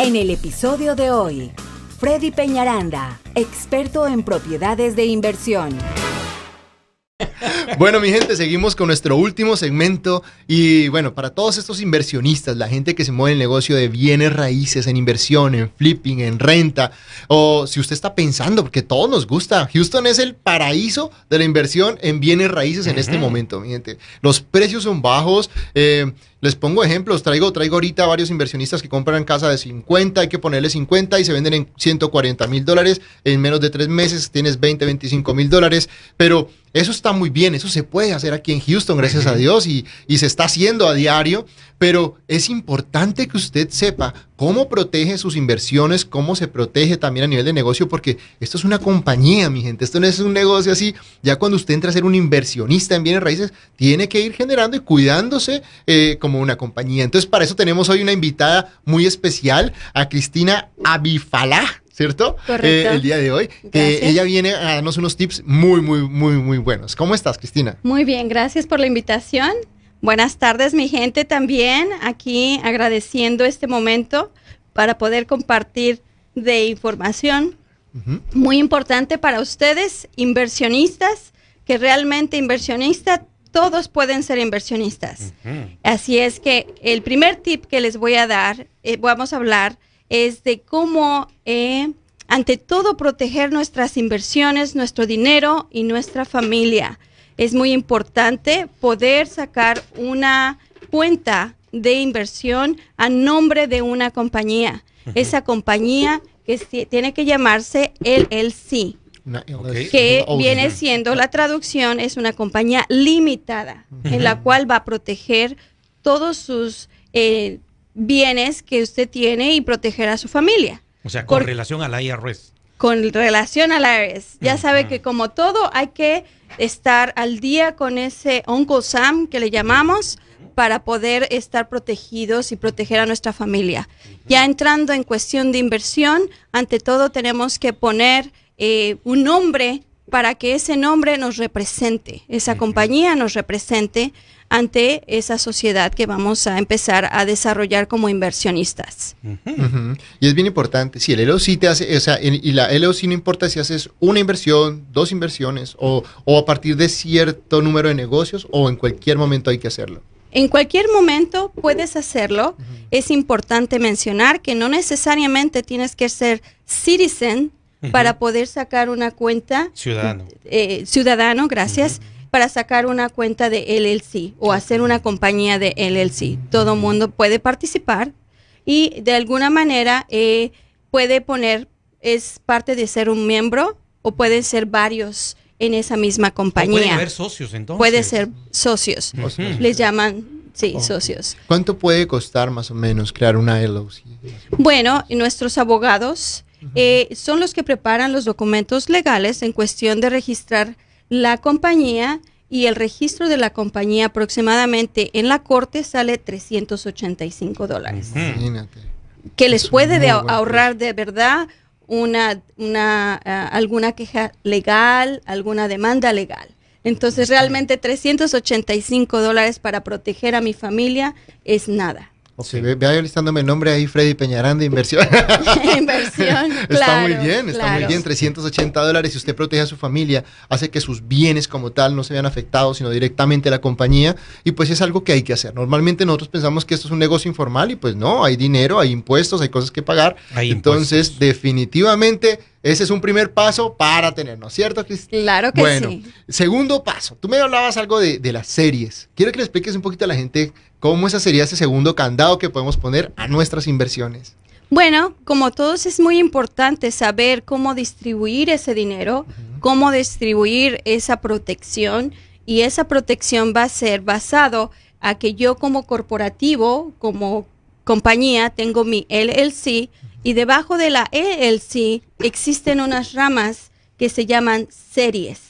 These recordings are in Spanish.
En el episodio de hoy, Freddy Peñaranda, experto en propiedades de inversión. Bueno, mi gente, seguimos con nuestro último segmento. Y bueno, para todos estos inversionistas, la gente que se mueve en el negocio de bienes raíces, en inversión, en flipping, en renta, o si usted está pensando, porque todos nos gusta, Houston es el paraíso de la inversión en bienes raíces en este momento, mi gente. Los precios son bajos. Eh, les pongo ejemplos, traigo, traigo ahorita varios inversionistas que compran casa de 50, hay que ponerle 50 y se venden en 140 mil dólares. En menos de tres meses tienes 20, 25 mil dólares. Pero eso está muy bien, eso se puede hacer aquí en Houston, gracias a Dios, y, y se está haciendo a diario. Pero es importante que usted sepa cómo protege sus inversiones, cómo se protege también a nivel de negocio, porque esto es una compañía, mi gente, esto no es un negocio así. Ya cuando usted entra a ser un inversionista en bienes raíces, tiene que ir generando y cuidándose eh, como una compañía. Entonces, para eso tenemos hoy una invitada muy especial, a Cristina Abifalá. ¿Cierto? Correcto. Eh, el día de hoy. Que ella viene a darnos unos tips muy, muy, muy, muy buenos. ¿Cómo estás, Cristina? Muy bien, gracias por la invitación. Buenas tardes, mi gente, también aquí agradeciendo este momento para poder compartir de información muy importante para ustedes, inversionistas, que realmente inversionistas, todos pueden ser inversionistas. Así es que el primer tip que les voy a dar, eh, vamos a hablar, es de cómo, eh, ante todo, proteger nuestras inversiones, nuestro dinero y nuestra familia es muy importante poder sacar una cuenta de inversión a nombre de una compañía. Esa compañía que tiene que llamarse LLC, que viene siendo la traducción, es una compañía limitada, en la cual va a proteger todos sus eh, bienes que usted tiene y proteger a su familia. O sea, con relación a la IRS con relación a la IRS. Ya sabe que como todo hay que estar al día con ese Uncle Sam que le llamamos para poder estar protegidos y proteger a nuestra familia. Ya entrando en cuestión de inversión, ante todo tenemos que poner eh, un nombre para que ese nombre nos represente, esa compañía nos represente ante esa sociedad que vamos a empezar a desarrollar como inversionistas. Y es bien importante, si el LOC te hace, o sea, y la LOC no importa si haces una inversión, dos inversiones o, o a partir de cierto número de negocios o en cualquier momento hay que hacerlo. En cualquier momento puedes hacerlo. Es importante mencionar que no necesariamente tienes que ser citizen para poder sacar una cuenta. Ciudadano. Eh, ciudadano, gracias para sacar una cuenta de LLC o hacer una compañía de LLC. Todo mundo puede participar y de alguna manera eh, puede poner, es parte de ser un miembro o pueden ser varios en esa misma compañía. Puede haber socios entonces. Puede ser socios. Les llaman, sí, socios. ¿Cuánto puede costar más o menos crear una LLC? Bueno, nuestros abogados eh, son los que preparan los documentos legales en cuestión de registrar la compañía y el registro de la compañía aproximadamente en la corte sale 385 dólares. Que les puede ahorrar de verdad una, una ah, alguna queja legal, alguna demanda legal. Entonces realmente 385 dólares para proteger a mi familia es nada. Okay. ve, vaya listándome el nombre ahí, Freddy Peñaranda, inversión. inversión, Está muy bien, está muy bien. 380 dólares. Si usted protege a su familia, hace que sus bienes como tal no se vean afectados, sino directamente a la compañía. Y pues es algo que hay que hacer. Normalmente nosotros pensamos que esto es un negocio informal y pues no, hay dinero, hay impuestos, hay cosas que pagar. Entonces, definitivamente ese es un primer paso para tenernos, ¿cierto, Cristina? Claro que bueno, Segundo paso, tú me hablabas algo de, de, las series. Quiero que le expliques un poquito a la gente cómo esa sería ese segundo candado que podemos poner a nuestras inversiones. Bueno, como todos es muy importante saber cómo distribuir ese dinero, cómo distribuir esa protección y esa protección va a ser basado a que yo como corporativo, como compañía, tengo mi LLC y debajo de la LLC existen unas ramas que se llaman series.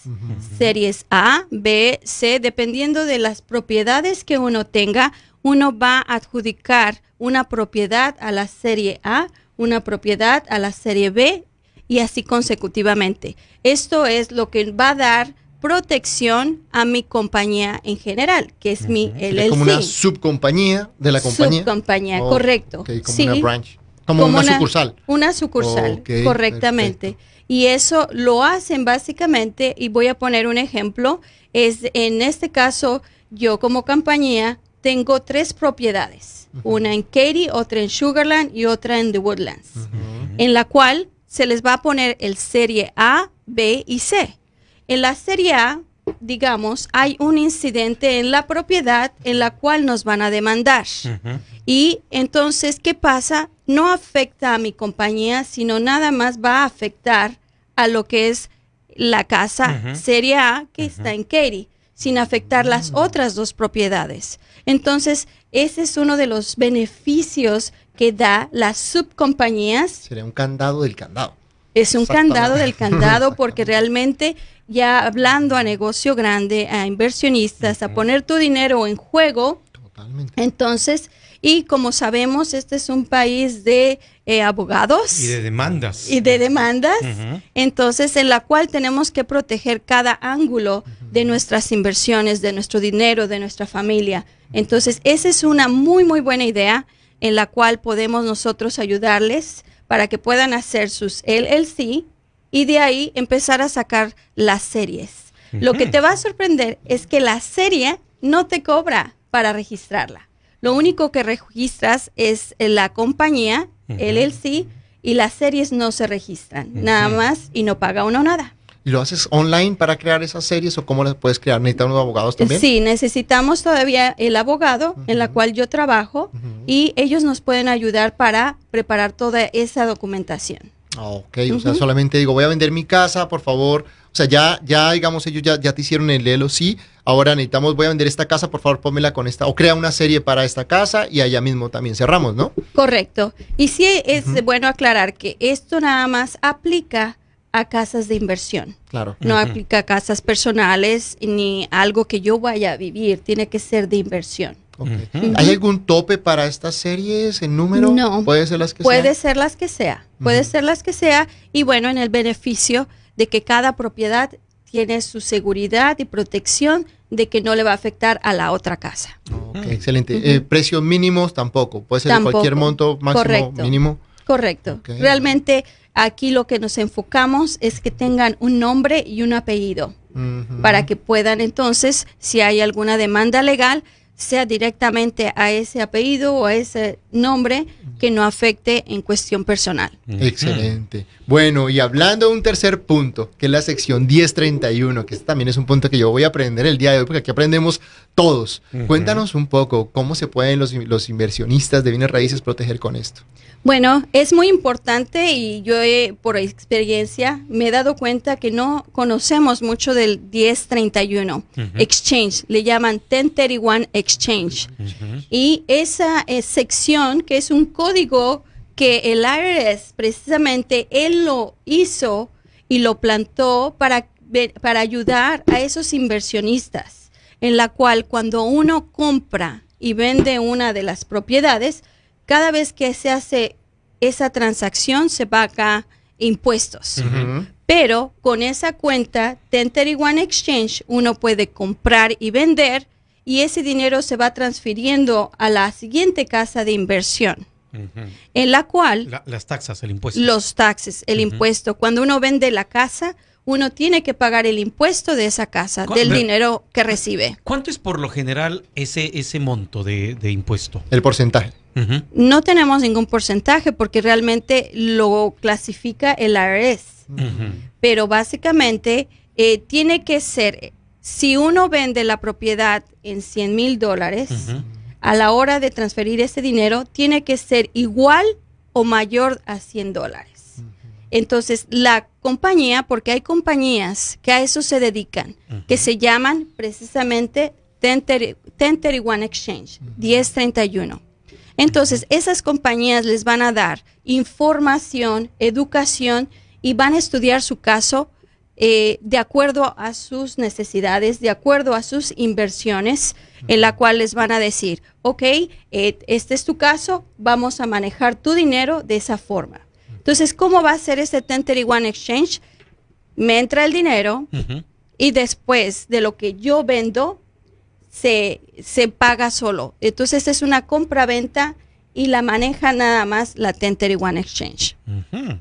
Series A, B, C, dependiendo de las propiedades que uno tenga, uno va a adjudicar una propiedad a la serie A, una propiedad a la serie B y así consecutivamente. Esto es lo que va a dar protección a mi compañía en general, que es mi LLC. Es como una subcompañía de la compañía. Subcompañía, correcto. como una branch. Como, una, sucursal. Una sucursal, correctamente. Y eso lo hacen básicamente, y voy a poner un ejemplo, es en este caso, yo como compañía tengo tres propiedades, una en Katy, otra en Sugarland y otra en The Woodlands, en la cual se les va a poner el serie A, B y C. En la serie A, digamos, hay un incidente en la propiedad en la cual nos van a demandar. Y entonces, ¿qué pasa? No afecta a mi compañía, sino nada más va a afectar a lo que es la casa serie A que está en Katy, sin afectar las otras dos propiedades. Entonces, ese es uno de los beneficios que da las subcompañías. Sería un candado del candado. Es un candado del candado porque realmente ya hablando a negocio grande, a inversionistas, a poner tu dinero en juego, Totalmente. entonces, y como sabemos, este es un país de eh, abogados. Y de demandas. Y de demandas. Entonces, en la cual tenemos que proteger cada ángulo de nuestras inversiones, de nuestro dinero, de nuestra familia. Entonces, esa es una muy, muy buena idea en la cual podemos nosotros ayudarles para que puedan hacer sus LLC y de ahí empezar a sacar las series. Lo que te va a sorprender es que la serie no te cobra para registrarla. Lo único que registras es la compañía, LLC, y las series no se registran, nada más, y no paga uno nada. ¿Y lo haces online para crear esas series o cómo las puedes crear? ¿Necesitas unos abogados también? Sí, necesitamos todavía el abogado en la cual yo trabajo y ellos nos pueden ayudar para preparar toda esa documentación. Ah, ok, o sea, solamente digo, voy a vender mi casa, por favor. O sea, ya, ya digamos, ellos ya, ya te hicieron el sí. ahora necesitamos, voy a vender esta casa, por favor, pónmela con esta, o crea una serie para esta casa y allá mismo también cerramos, ¿no? Correcto. Y sí es bueno aclarar que esto nada más aplica a casas de inversión. Claro. No aplica a casas personales ni algo que yo vaya a vivir, tiene que ser de inversión. ¿Hay algún tope para estas series en número? No. ¿Puede ser las que puede sea? ser las que sea. Puede ser las que sea. Y bueno, en el beneficio de que cada propiedad tiene su seguridad y protección de que no le va a afectar a la otra casa. excelente. Eh, precios mínimos tampoco. Puede ser de cualquier monto máximo mínimo. Correcto. Realmente aquí lo que nos enfocamos es que tengan un nombre y un apellido para que puedan entonces, si hay alguna demanda legal, sea directamente a ese apellido o a ese nombre que no afecte en cuestión personal. Excelente. Bueno, y hablando de un tercer punto, que es la sección 1031, que también es un punto que yo voy a aprender el día de hoy, porque aquí aprendemos todos. Cuéntanos un poco cómo se pueden los, los inversionistas de bienes raíces proteger con esto. Bueno, es muy importante y yo por experiencia me he dado cuenta que no conocemos mucho del 1031 Exchange, le llaman 1031 Exchange. Y esa eh, sección, que es un código que el IRS precisamente él lo hizo y lo plantó para, para ayudar a esos inversionistas, en la cual cuando uno compra y vende una de las propiedades, cada vez que se hace esa transacción se paga impuestos. Pero con esa cuenta 1031 Exchange uno puede comprar y vender y ese dinero se va transfiriendo a la siguiente casa de inversión. En la cual... las taxas, el impuesto. Los taxes, el impuesto. Cuando uno vende la casa, uno tiene que pagar el impuesto de esa casa, del dinero que recibe. ¿Cuánto es por lo general ese, ese monto de, impuesto? El porcentaje. No tenemos ningún porcentaje porque realmente lo clasifica el IRS. Pero básicamente eh, tiene que ser, si uno vende la propiedad en 100 mil dólares, a la hora de transferir ese dinero, tiene que ser igual o mayor a 100 dólares. Entonces, la compañía, porque hay compañías que a eso se dedican, que se llaman precisamente 1031 Exchange, 1031. Entonces, esas compañías les van a dar información, educación y van a estudiar su caso eh, de acuerdo a sus necesidades, de acuerdo a sus inversiones, en la cual les van a decir, ok, eh, este es tu caso, vamos a manejar tu dinero de esa forma. Entonces, ¿cómo va a ser ese 1031 exchange? Me entra el dinero y después de lo que yo vendo, se, se paga solo. Entonces, es una compra-venta y la maneja nada más la 1031 Exchange. Ujú.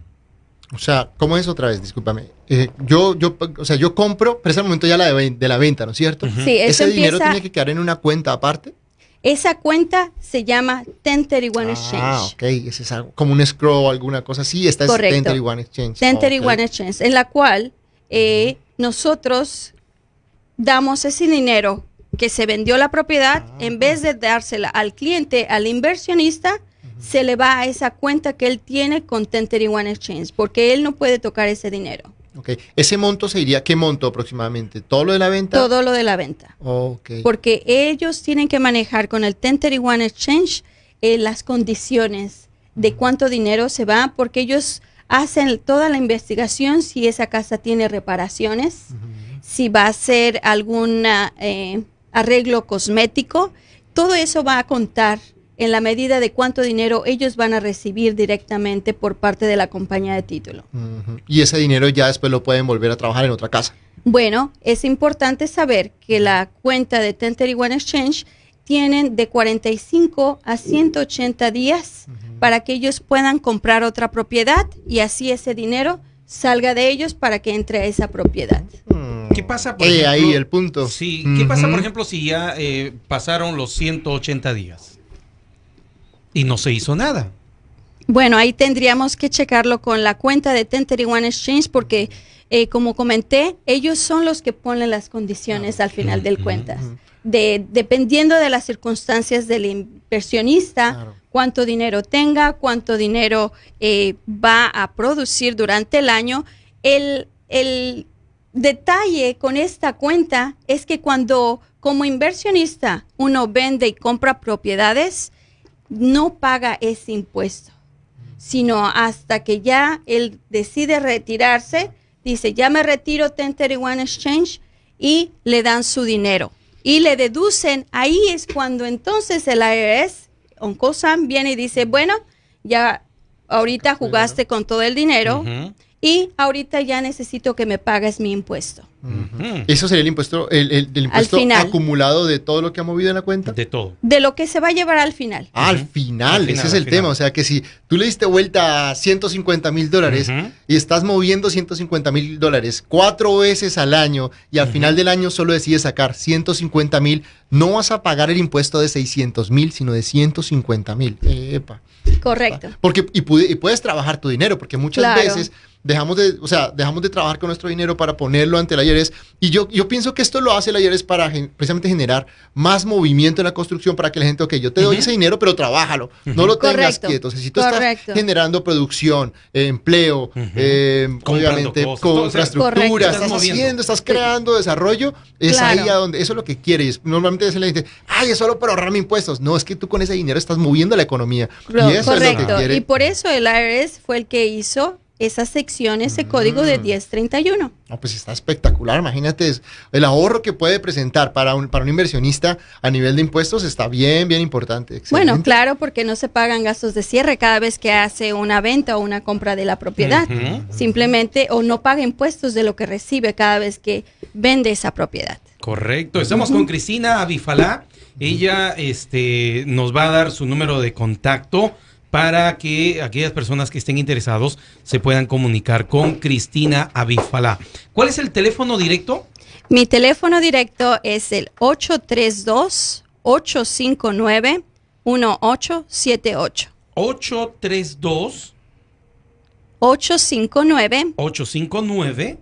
O sea, ¿cómo es otra vez? Discúlpame. Eh, yo, yo, o sea, yo compro, pero es el momento ya la de, la venta, ¿no es cierto? Sí, eso Ese dinero tiene que quedar en una cuenta aparte. esa cuenta se llama 1031 Ah, Exchange. ok. Ese es algo, como un escrow o alguna cosa así. Esta Correcto. es 1031 Exchange. 1031 Ok. Exchange, en la cual eh, nosotros damos ese dinero que se vendió la propiedad, Ah. en vez de dársela al cliente, al inversionista, se le va a esa cuenta que él tiene con 1031 Exchange, porque él no puede tocar ese dinero. Ok. Ese monto se iría, ¿qué monto aproximadamente? ¿Todo lo de la venta? Todo lo de la venta. Ok. Porque ellos tienen que manejar con el 1031 Exchange eh, las condiciones de cuánto dinero se va, porque ellos hacen toda la investigación si esa casa tiene reparaciones, si va a ser algún eh, arreglo cosmético, todo eso va a contar en la medida de cuánto dinero ellos van a recibir directamente por parte de la compañía de título. Y ese dinero ya después lo pueden volver a trabajar en otra casa. Bueno, es importante saber que la cuenta de 1031 Exchange tienen de 45 a 180 días para que ellos puedan comprar otra propiedad y así ese dinero salga de ellos para que entre a esa propiedad. ¿Qué pasa, por Eh, ejemplo? ahí el punto. Sí, ¿qué pasa, por ejemplo, si ya eh, pasaron los 180 días y no se hizo nada? Bueno, ahí tendríamos que checarlo con la cuenta de 1031 Exchange porque, eh, como comenté, ellos son los que ponen las condiciones al final del cuentas. De, dependiendo de las circunstancias del inversionista, Claro. cuánto dinero tenga, cuánto dinero eh, va a producir durante el año. El, el detalle con esta cuenta es que cuando como inversionista uno vende y compra propiedades, no paga ese impuesto, sino hasta que ya él decide retirarse, dice, ya me retiro 1031 Exchange y le dan su dinero. Y le deducen, ahí es cuando entonces el IRS, Uncle Sam, viene y dice, bueno, ya ahorita jugaste con todo el dinero y ahorita ya necesito que me pagues mi impuesto. Eso sería el impuesto, el, impuesto final. acumulado de todo lo que ha movido en la cuenta. De todo. De lo que se va a llevar al final. Ah, al final, Al ese es el final. tema. O sea que si tú le diste vuelta a 150 mil dólares y estás moviendo 150 mil dólares cuatro veces al año y al final del año solo decides sacar 150 mil, no vas a pagar el impuesto de 600 mil, sino de 150 mil. Epa. Correcto. Porque, y, pude- y puedes trabajar tu dinero, porque muchas Claro. veces dejamos de, o sea, dejamos de trabajar con nuestro dinero para ponerlo ante el IRS. Y yo, yo pienso que esto lo hace el IRS para gen- precisamente generar más movimiento en la construcción para que la gente, ok, yo te doy ese dinero, pero trabájalo, no lo tengas Correcto, quieto. O sea, si tú estás generando producción, eh, empleo, eh, obviamente cosas, con infraestructura, estás Estás moviendo. haciendo, estás creando desarrollo, es Claro. ahí a donde, eso es lo que quieres. Normalmente se le dice, ay, es solo para ahorrarme impuestos. No, es que tú con ese dinero estás moviendo la economía. Y eso es lo que Correcto. quiere. y por eso el IRS fue el que hizo esa sección, ese código de Mm. 1031. No, pues está espectacular. Imagínate, es- el ahorro que puede presentar para un, para un inversionista a nivel de impuestos está bien, bien importante. Bueno, claro, porque no se pagan gastos de cierre cada vez que hace una venta o una compra de la propiedad. Simplemente, o no paga impuestos de lo que recibe cada vez que vende esa propiedad. Correcto. Estamos con Cristina Avifalá. Ella este, nos va a dar su número de contacto para que aquellas personas que estén interesados se puedan comunicar con Cristina Avifalá. ¿Cuál es el teléfono directo? Mi teléfono directo es el 832-859-1878. 832 859 859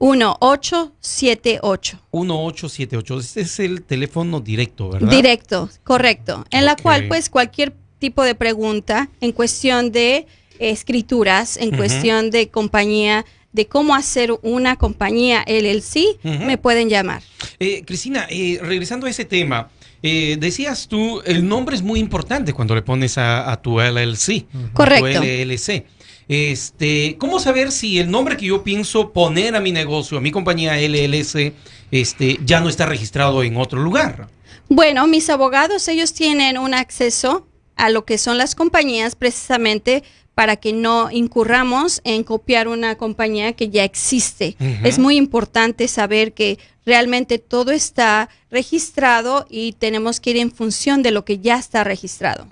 1878. 1878. Este es el teléfono directo, ¿verdad? Directo, correcto. En la cual, pues, cualquier tipo de pregunta en cuestión de escrituras, en cuestión de compañía, de cómo hacer una compañía LLC, me pueden llamar. Eh, Cristina, eh, regresando a ese tema, eh, decías tú, el nombre es muy importante cuando le pones a, a tu LLC, a Correcto. tu LLC. Este, ¿Cómo saber si el nombre que yo pienso poner a mi negocio, a mi compañía LLC, este, ya no está registrado en otro lugar? Bueno, mis abogados, ellos tienen un acceso a lo que son las compañías precisamente para que no incurramos en copiar una compañía que ya existe. Es muy importante saber que realmente todo está registrado y tenemos que ir en función de lo que ya está registrado.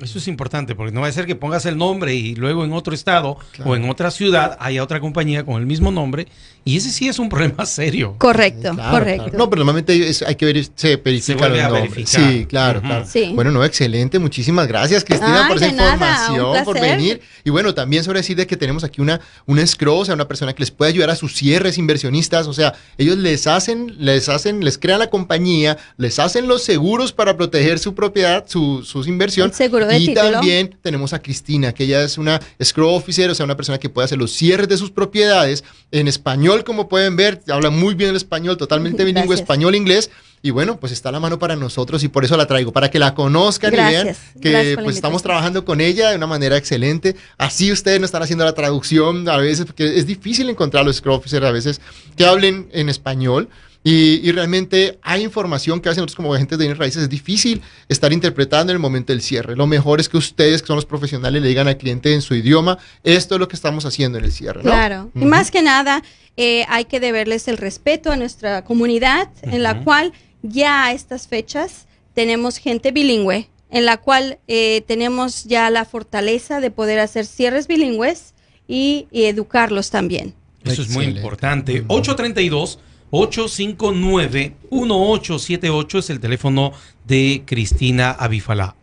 Eso es importante porque no va a ser que pongas el nombre y luego en otro estado o en otra ciudad haya otra compañía con el mismo nombre y ese sí es un problema serio. Correcto, correcto. No, pero normalmente hay que ver, se verifica los nombres. Sí, claro, claro. Bueno, no, excelente. Muchísimas gracias, Cristina, por esa información, por venir. Y bueno, también sobre decir de que tenemos aquí una, una escrow, o sea, una persona que les puede ayudar a sus cierres inversionistas. O sea, ellos les hacen, les hacen, les crean la compañía, les hacen los seguros para proteger su propiedad, su, sus inversiones. Seguro de y también tenemos a Cristina, que ella es una escrow officer, o sea, una persona que puede hacer los cierres de sus propiedades en español, como pueden ver, habla muy bien el español, totalmente bilingüe, español-inglés. Y bueno, pues está a la mano para nosotros y por eso la traigo, para que la conozcan y vean que pues estamos trabajando con ella de una manera excelente. Así ustedes no están haciendo la traducción a veces, porque es difícil encontrar los scrum officers a veces que hablen en español. Y, realmente hay información que hacen nosotros como agentes de bienes raíces. Es difícil estar interpretando en el momento del cierre. Lo mejor es que ustedes, que son los profesionales, le digan al cliente en su idioma, esto es lo que estamos haciendo en el cierre. Claro. Y más que nada, eh, hay que deberles el respeto a nuestra comunidad, en la cual ya a estas fechas tenemos gente bilingüe, en la cual eh, tenemos ya la fortaleza de poder hacer cierres bilingües y, educarlos también. Eso es muy importante. 832 859-1878 es el teléfono de Cristina Avifalá.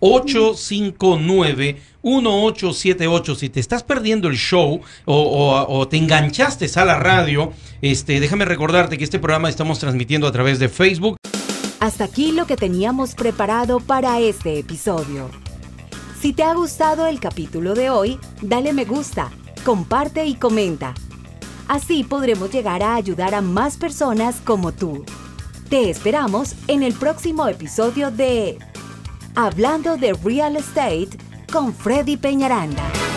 832-859-1878. Si te estás perdiendo el show o, te enganchaste a la radio, este, déjame recordarte que este programa estamos transmitiendo a través de Facebook. Hasta aquí lo que teníamos preparado para este episodio. Si te ha gustado el capítulo de hoy, dale me gusta, comparte y comenta. Así podremos llegar a ayudar a más personas como tú. Te esperamos en el próximo episodio de Hablando de Real Estate con Freddy Peñaranda.